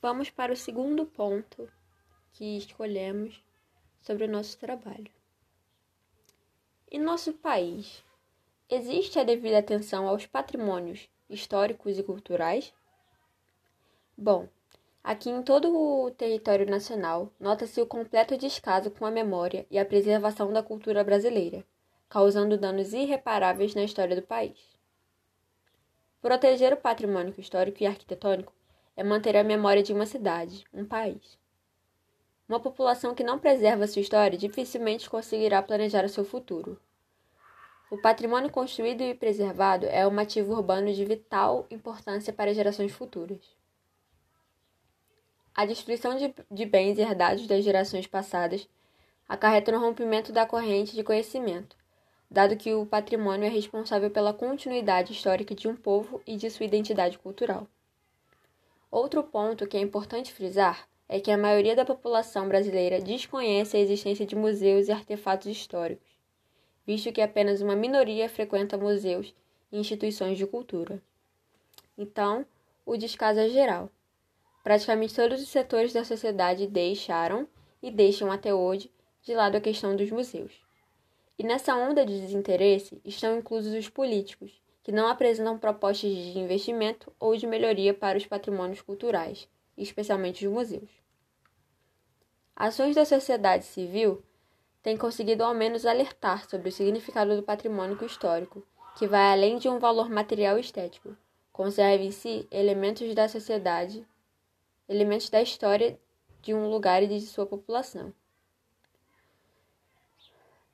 vamos para o segundo ponto que escolhemos sobre o nosso trabalho. Em nosso país, existe a devida atenção aos patrimônios históricos e culturais? Bom, aqui em todo o território nacional, nota-se o completo descaso com a memória e a preservação da cultura brasileira, causando danos irreparáveis na história do país. Proteger o patrimônio histórico e arquitetônico é manter a memória de uma cidade, um país. Uma população que não preserva sua história dificilmente conseguirá planejar o seu futuro. O patrimônio construído e preservado é um ativo urbano de vital importância para gerações futuras. A destruição de, de bens herdados das gerações passadas acarreta no rompimento da corrente de conhecimento, dado que o patrimônio é responsável pela continuidade histórica de um povo e de sua identidade cultural. Outro ponto que é importante frisar é que a maioria da população brasileira desconhece a existência de museus e artefatos históricos, visto que apenas uma minoria frequenta museus e instituições de cultura. Então, o descaso é geral. Praticamente todos os setores da sociedade deixaram e deixam até hoje de lado a questão dos museus. E nessa onda de desinteresse estão inclusos os políticos, que não apresentam propostas de investimento ou de melhoria para os patrimônios culturais, especialmente os museus. Ações da sociedade civil têm conseguido ao menos alertar sobre o significado do patrimônio histórico, que vai além de um valor material estético. Conserva em si elementos da sociedade, elementos da história de um lugar e de sua população.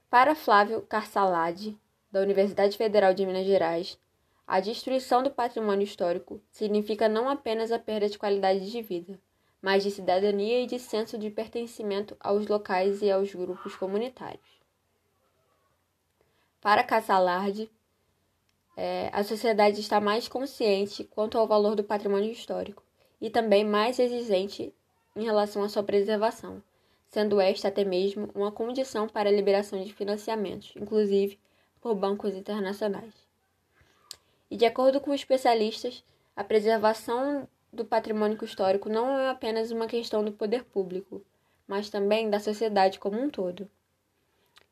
Para Flávio Carsalade, da Universidade Federal de Minas Gerais, a destruição do patrimônio histórico significa não apenas a perda de qualidade de vida, mas de cidadania e de senso de pertencimento aos locais e aos grupos comunitários. Para Cassalarde, é, a sociedade está mais consciente quanto ao valor do patrimônio histórico e também mais exigente em relação à sua preservação sendo esta até mesmo uma condição para a liberação de financiamentos, inclusive por bancos internacionais. E de acordo com especialistas, a preservação do patrimônio histórico não é apenas uma questão do poder público, mas também da sociedade como um todo.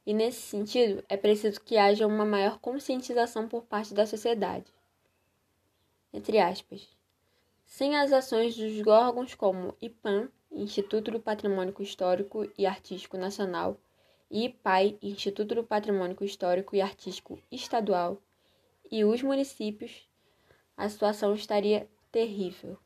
E nesse sentido, é preciso que haja uma maior conscientização por parte da sociedade. Entre aspas. Sem as ações dos órgãos como IPAM Instituto do Patrimônio Histórico e Artístico Nacional, e IPAI, Instituto do Patrimônio Histórico e Artístico Estadual, e os municípios, a situação estaria terrível.